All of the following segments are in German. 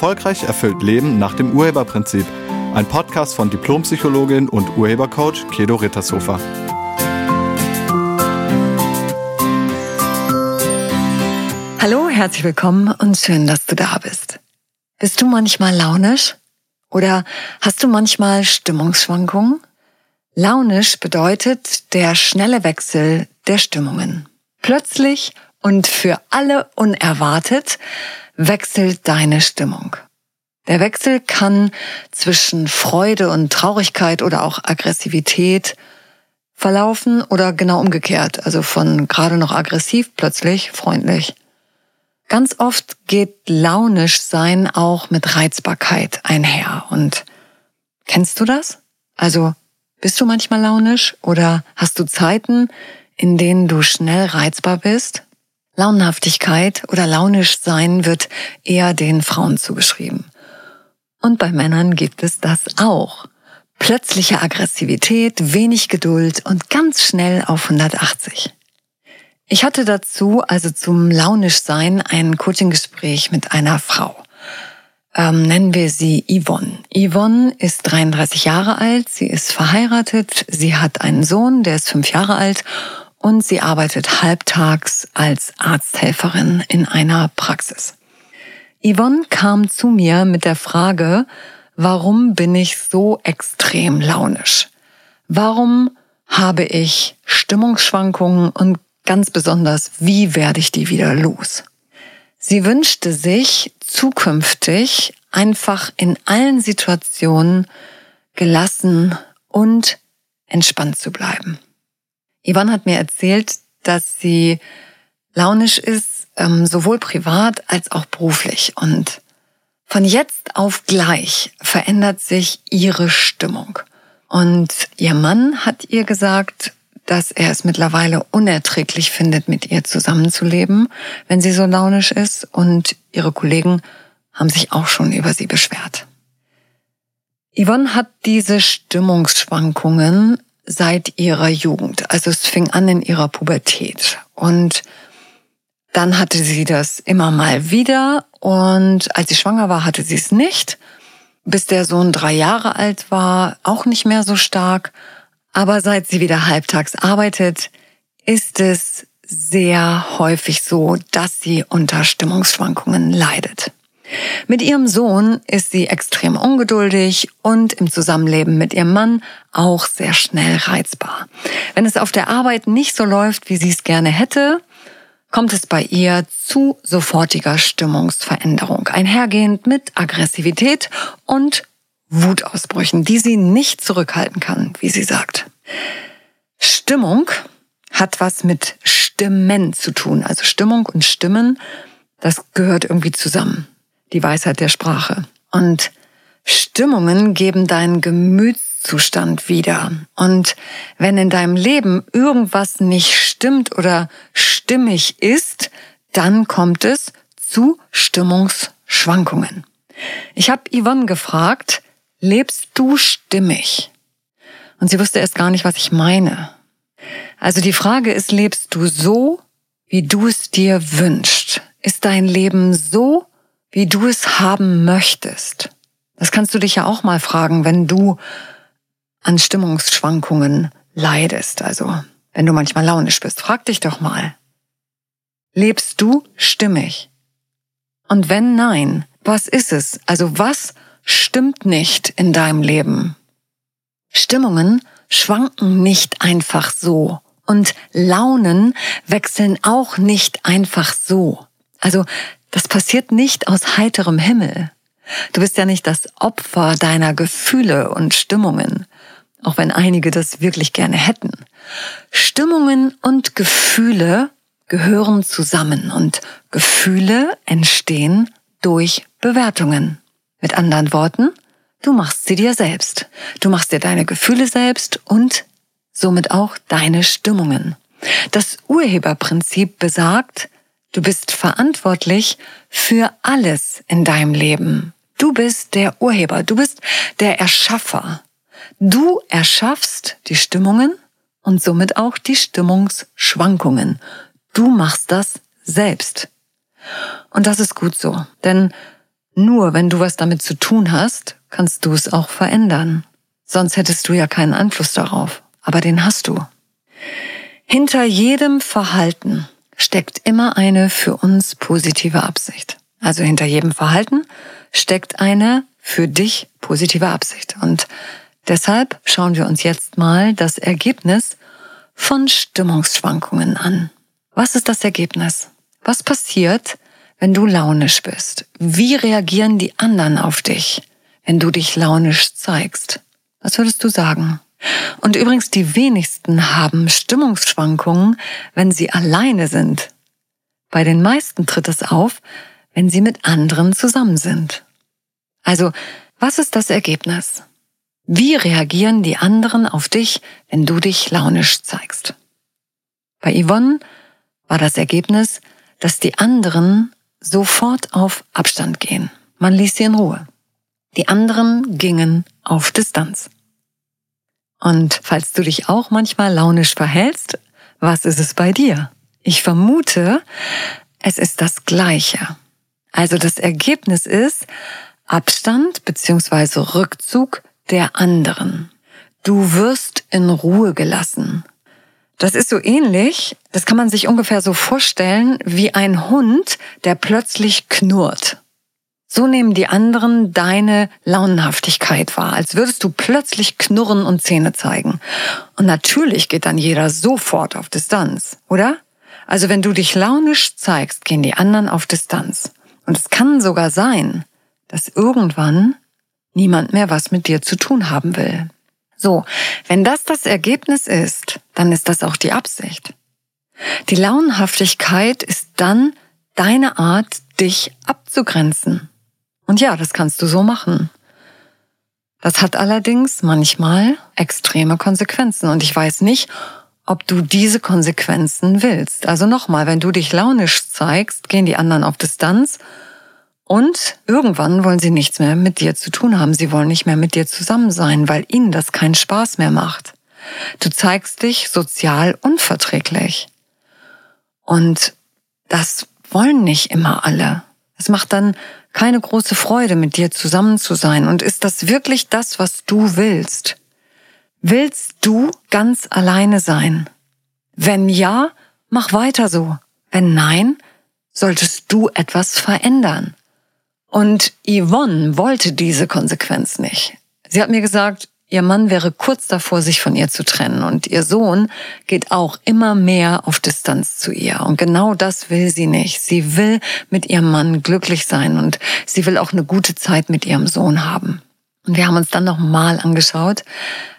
Erfolgreich erfüllt Leben nach dem Urheberprinzip. Ein Podcast von Diplompsychologin und Urhebercoach Kedo Rittershofer. Hallo, herzlich willkommen und schön, dass du da bist. Bist du manchmal launisch? Oder hast du manchmal Stimmungsschwankungen? Launisch bedeutet der schnelle Wechsel der Stimmungen. Plötzlich und für alle unerwartet wechselt deine Stimmung. Der Wechsel kann zwischen Freude und Traurigkeit oder auch Aggressivität verlaufen oder genau umgekehrt, also von gerade noch aggressiv plötzlich freundlich. Ganz oft geht launisch sein auch mit Reizbarkeit einher. Und kennst du das? Also bist du manchmal launisch oder hast du Zeiten, in denen du schnell reizbar bist? Launenhaftigkeit oder launisch sein wird eher den Frauen zugeschrieben. Und bei Männern gibt es das auch. Plötzliche Aggressivität, wenig Geduld und ganz schnell auf 180. Ich hatte dazu, also zum Launischsein, ein Coaching-Gespräch mit einer Frau. Ähm, nennen wir sie Yvonne. Yvonne ist 33 Jahre alt, sie ist verheiratet, sie hat einen Sohn, der ist fünf Jahre alt und sie arbeitet halbtags als Arzthelferin in einer Praxis. Yvonne kam zu mir mit der Frage, warum bin ich so extrem launisch? Warum habe ich Stimmungsschwankungen und ganz besonders, wie werde ich die wieder los? Sie wünschte sich zukünftig einfach in allen Situationen gelassen und entspannt zu bleiben. Yvonne hat mir erzählt, dass sie launisch ist, ähm, sowohl privat als auch beruflich. Und von jetzt auf gleich verändert sich ihre Stimmung. Und ihr Mann hat ihr gesagt, dass er es mittlerweile unerträglich findet, mit ihr zusammenzuleben, wenn sie so launisch ist. Und ihre Kollegen haben sich auch schon über sie beschwert. Yvonne hat diese Stimmungsschwankungen seit ihrer Jugend. Also es fing an in ihrer Pubertät. Und dann hatte sie das immer mal wieder. Und als sie schwanger war, hatte sie es nicht. Bis der Sohn drei Jahre alt war, auch nicht mehr so stark. Aber seit sie wieder halbtags arbeitet, ist es sehr häufig so, dass sie unter Stimmungsschwankungen leidet. Mit ihrem Sohn ist sie extrem ungeduldig und im Zusammenleben mit ihrem Mann auch sehr schnell reizbar. Wenn es auf der Arbeit nicht so läuft, wie sie es gerne hätte, kommt es bei ihr zu sofortiger Stimmungsveränderung, einhergehend mit Aggressivität und Wutausbrüchen, die sie nicht zurückhalten kann, wie sie sagt. Stimmung hat was mit Stimmen zu tun. Also Stimmung und Stimmen, das gehört irgendwie zusammen die Weisheit der Sprache. Und Stimmungen geben deinen Gemütszustand wieder. Und wenn in deinem Leben irgendwas nicht stimmt oder stimmig ist, dann kommt es zu Stimmungsschwankungen. Ich habe Yvonne gefragt, lebst du stimmig? Und sie wusste erst gar nicht, was ich meine. Also die Frage ist, lebst du so, wie du es dir wünschst? Ist dein Leben so, wie du es haben möchtest. Das kannst du dich ja auch mal fragen, wenn du an Stimmungsschwankungen leidest. Also, wenn du manchmal launisch bist, frag dich doch mal. Lebst du stimmig? Und wenn nein, was ist es? Also was stimmt nicht in deinem Leben? Stimmungen schwanken nicht einfach so. Und Launen wechseln auch nicht einfach so. Also das passiert nicht aus heiterem Himmel. Du bist ja nicht das Opfer deiner Gefühle und Stimmungen, auch wenn einige das wirklich gerne hätten. Stimmungen und Gefühle gehören zusammen und Gefühle entstehen durch Bewertungen. Mit anderen Worten, du machst sie dir selbst. Du machst dir deine Gefühle selbst und somit auch deine Stimmungen. Das Urheberprinzip besagt, Du bist verantwortlich für alles in deinem Leben. Du bist der Urheber, du bist der Erschaffer. Du erschaffst die Stimmungen und somit auch die Stimmungsschwankungen. Du machst das selbst. Und das ist gut so, denn Nur wenn du was damit zu tun hast, kannst du es auch verändern. Sonst hättest du ja keinen Einfluss darauf. Aber den hast du. Hinter jedem Verhalten steckt immer eine für uns positive Absicht. Also hinter jedem Verhalten steckt eine für dich positive Absicht. Und deshalb schauen wir uns jetzt mal das Ergebnis von Stimmungsschwankungen an. Was ist das Ergebnis? Was passiert, wenn du launisch bist? Wie reagieren die anderen auf dich, wenn du dich launisch zeigst? Was würdest du sagen? Und übrigens, die wenigsten haben Stimmungsschwankungen, wenn sie alleine sind. Bei den meisten tritt es auf, wenn sie mit anderen zusammen sind. Also, was ist das Ergebnis? Wie reagieren die anderen auf dich, wenn du dich launisch zeigst? Bei Yvonne war das Ergebnis, dass die anderen sofort auf Abstand gehen. Man ließ sie in Ruhe. Die anderen gingen auf Distanz. Und falls du dich auch manchmal launisch verhältst, was ist es bei dir? Ich vermute, es ist das Gleiche. Also das Ergebnis ist Abstand bzw. Rückzug der anderen. Du wirst in Ruhe gelassen. Das ist so ähnlich, das kann man sich ungefähr so vorstellen, wie ein Hund, der plötzlich knurrt. So nehmen die anderen deine Launenhaftigkeit wahr, als würdest du plötzlich knurren und Zähne zeigen. Und natürlich geht dann jeder sofort auf Distanz, oder? Also wenn du dich launisch zeigst, gehen die anderen auf Distanz. Und es kann sogar sein, dass irgendwann niemand mehr was mit dir zu tun haben will. So, wenn das das Ergebnis ist, dann ist das auch die Absicht. Die Launenhaftigkeit ist dann deine Art, dich abzugrenzen. Und ja, das kannst du so machen. Das hat allerdings manchmal extreme Konsequenzen und ich weiß nicht, ob du diese Konsequenzen willst. Also nochmal, wenn du dich launisch zeigst, gehen die anderen auf Distanz und irgendwann wollen sie nichts mehr mit dir zu tun haben. Sie wollen nicht mehr mit dir zusammen sein, weil ihnen das keinen Spaß mehr macht. Du zeigst dich sozial unverträglich. Und das wollen nicht immer alle. Es macht dann keine große Freude, mit dir zusammen zu sein. Und ist das wirklich das, was du willst? Willst du ganz alleine sein? Wenn ja, mach weiter so. Wenn nein, solltest du etwas verändern. Und Yvonne wollte diese Konsequenz nicht. Sie hat mir gesagt, Ihr Mann wäre kurz davor, sich von ihr zu trennen und ihr Sohn geht auch immer mehr auf Distanz zu ihr. Und genau das will sie nicht. Sie will mit ihrem Mann glücklich sein und sie will auch eine gute Zeit mit ihrem Sohn haben. Und wir haben uns dann nochmal angeschaut,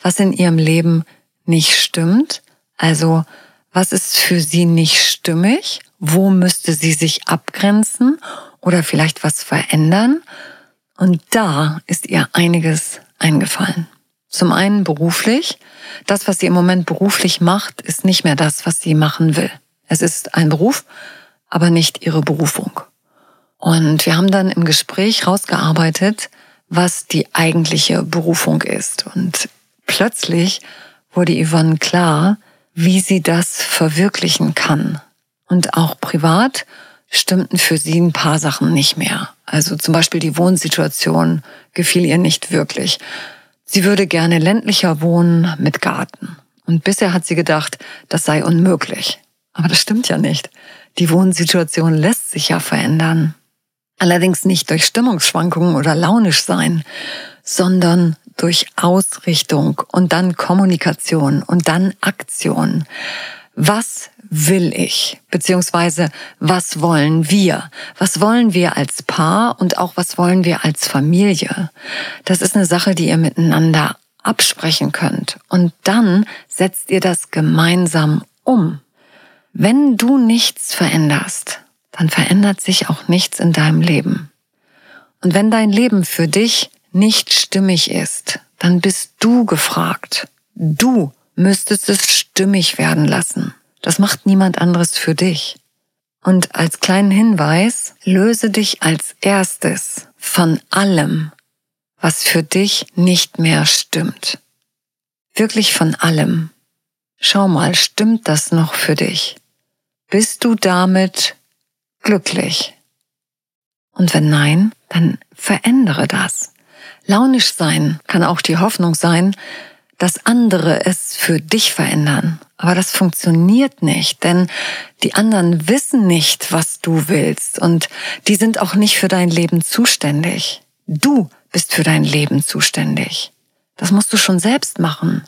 was in ihrem Leben nicht stimmt. Also, was ist für sie nicht stimmig? Wo müsste sie sich abgrenzen oder vielleicht was verändern? Und da ist ihr einiges eingefallen. Zum einen beruflich. Das, was sie im Moment beruflich macht, ist nicht mehr das, was sie machen will. Es ist ein Beruf, aber nicht ihre Berufung. Und wir haben dann im Gespräch rausgearbeitet, was die eigentliche Berufung ist. Und plötzlich wurde Yvonne klar, wie sie das verwirklichen kann. Und auch privat stimmten für sie ein paar Sachen nicht mehr. Also zum Beispiel die Wohnsituation gefiel ihr nicht wirklich. Sie würde gerne ländlicher wohnen mit Garten. Und bisher hat sie gedacht, das sei unmöglich. Aber das stimmt ja nicht. Die Wohnsituation lässt sich ja verändern. Allerdings nicht durch Stimmungsschwankungen oder launisch sein, sondern durch Ausrichtung und dann Kommunikation und dann Aktion. Was will ich? Beziehungsweise was wollen wir? Was wollen wir als Paar und auch was wollen wir als Familie? Das ist eine Sache, die ihr miteinander absprechen könnt. Und dann setzt ihr das gemeinsam um. Wenn du nichts veränderst, dann verändert sich auch nichts in deinem Leben. Und wenn dein Leben für dich nicht stimmig ist, dann bist du gefragt. Du müsstest es stimmig werden lassen. Das macht niemand anderes für dich. Und als kleinen Hinweis, löse dich als erstes von allem, was für dich nicht mehr stimmt. Wirklich von allem. Schau mal, stimmt das noch für dich? Bist du damit glücklich? Und wenn nein, dann verändere das. Launisch sein kann auch die Hoffnung sein, dass andere es für dich verändern. Aber das funktioniert nicht, denn die anderen wissen nicht, was du willst und die sind auch nicht für dein Leben zuständig. Du bist für dein Leben zuständig. Das musst du schon selbst machen.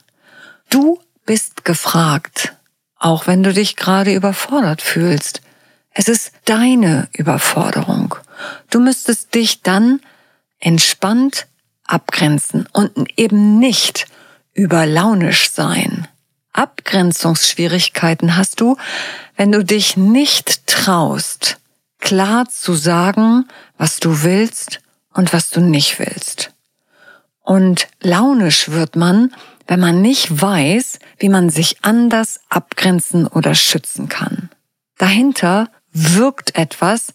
Du bist gefragt, auch wenn du dich gerade überfordert fühlst. Es ist deine Überforderung. Du müsstest dich dann entspannt abgrenzen und eben nicht überlaunisch sein. Abgrenzungsschwierigkeiten hast du, wenn du dich nicht traust, klar zu sagen, was du willst und was du nicht willst. Und launisch wird man, wenn man nicht weiß, wie man sich anders abgrenzen oder schützen kann. Dahinter wirkt etwas,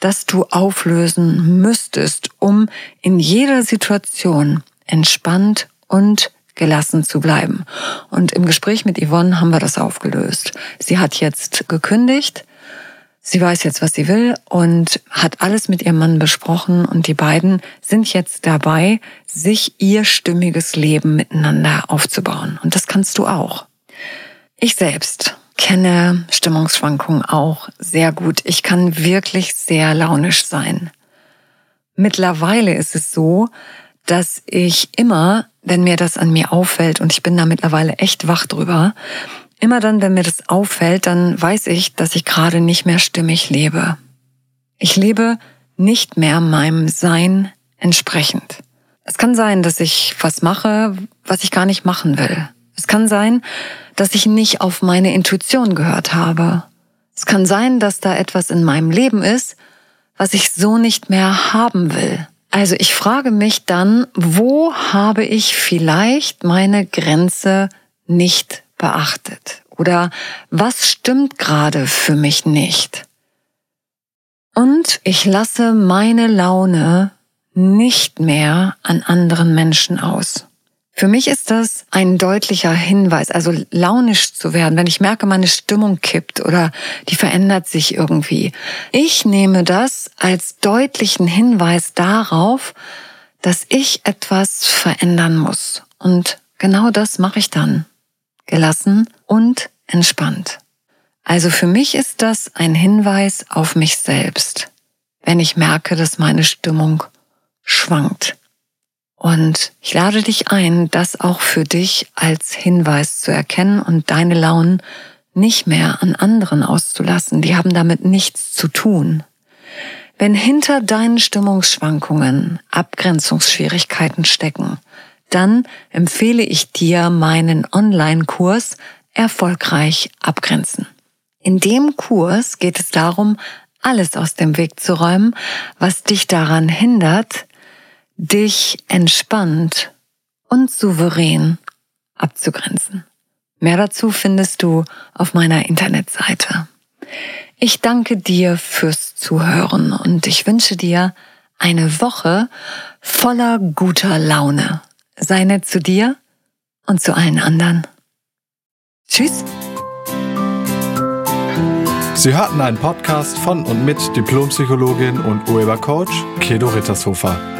das du auflösen müsstest, um in jeder Situation entspannt und gelassen zu bleiben. Und im Gespräch mit Yvonne haben wir das aufgelöst. Sie hat jetzt gekündigt, sie weiß jetzt, was sie will und hat alles mit ihrem Mann besprochen und die beiden sind jetzt dabei, sich ihr stimmiges Leben miteinander aufzubauen. Und das kannst du auch. Ich selbst kenne Stimmungsschwankungen auch sehr gut. Ich kann wirklich sehr launisch sein. Mittlerweile ist es so, dass ich immer, wenn mir das an mir auffällt, und ich bin da mittlerweile echt wach drüber, immer dann, wenn mir das auffällt, dann weiß ich, dass ich gerade nicht mehr stimmig lebe. Ich lebe nicht mehr meinem Sein entsprechend. Es kann sein, dass ich was mache, was ich gar nicht machen will. Es kann sein, dass ich nicht auf meine Intuition gehört habe. Es kann sein, dass da etwas in meinem Leben ist, was ich so nicht mehr haben will. Also ich frage mich dann, wo habe ich vielleicht meine Grenze nicht beachtet? Oder was stimmt gerade für mich nicht? Und ich lasse meine Laune nicht mehr an anderen Menschen aus. Für mich ist das ein deutlicher Hinweis, also launisch zu werden, wenn ich merke, meine Stimmung kippt oder die verändert sich irgendwie. Ich nehme das als deutlichen Hinweis darauf, dass ich etwas verändern muss. Und genau das mache ich dann. Gelassen und entspannt. Also für mich ist das ein Hinweis auf mich selbst, wenn ich merke, dass meine Stimmung schwankt. Und ich lade dich ein, das auch für dich als Hinweis zu erkennen und deine Launen nicht mehr an anderen auszulassen. Die haben damit nichts zu tun. Wenn hinter deinen Stimmungsschwankungen Abgrenzungsschwierigkeiten stecken, dann empfehle ich dir meinen Online-Kurs Erfolgreich abgrenzen. In dem Kurs geht es darum, alles aus dem Weg zu räumen, was dich daran hindert, dich entspannt und souverän abzugrenzen. Mehr dazu findest du auf meiner Internetseite. Ich danke dir fürs Zuhören und ich wünsche dir eine Woche voller guter Laune. Sei nett zu dir und zu allen anderen. Tschüss. Sie hörten einen Podcast von und mit Diplompsychologin und Urhebercoach Kedo Rittershofer.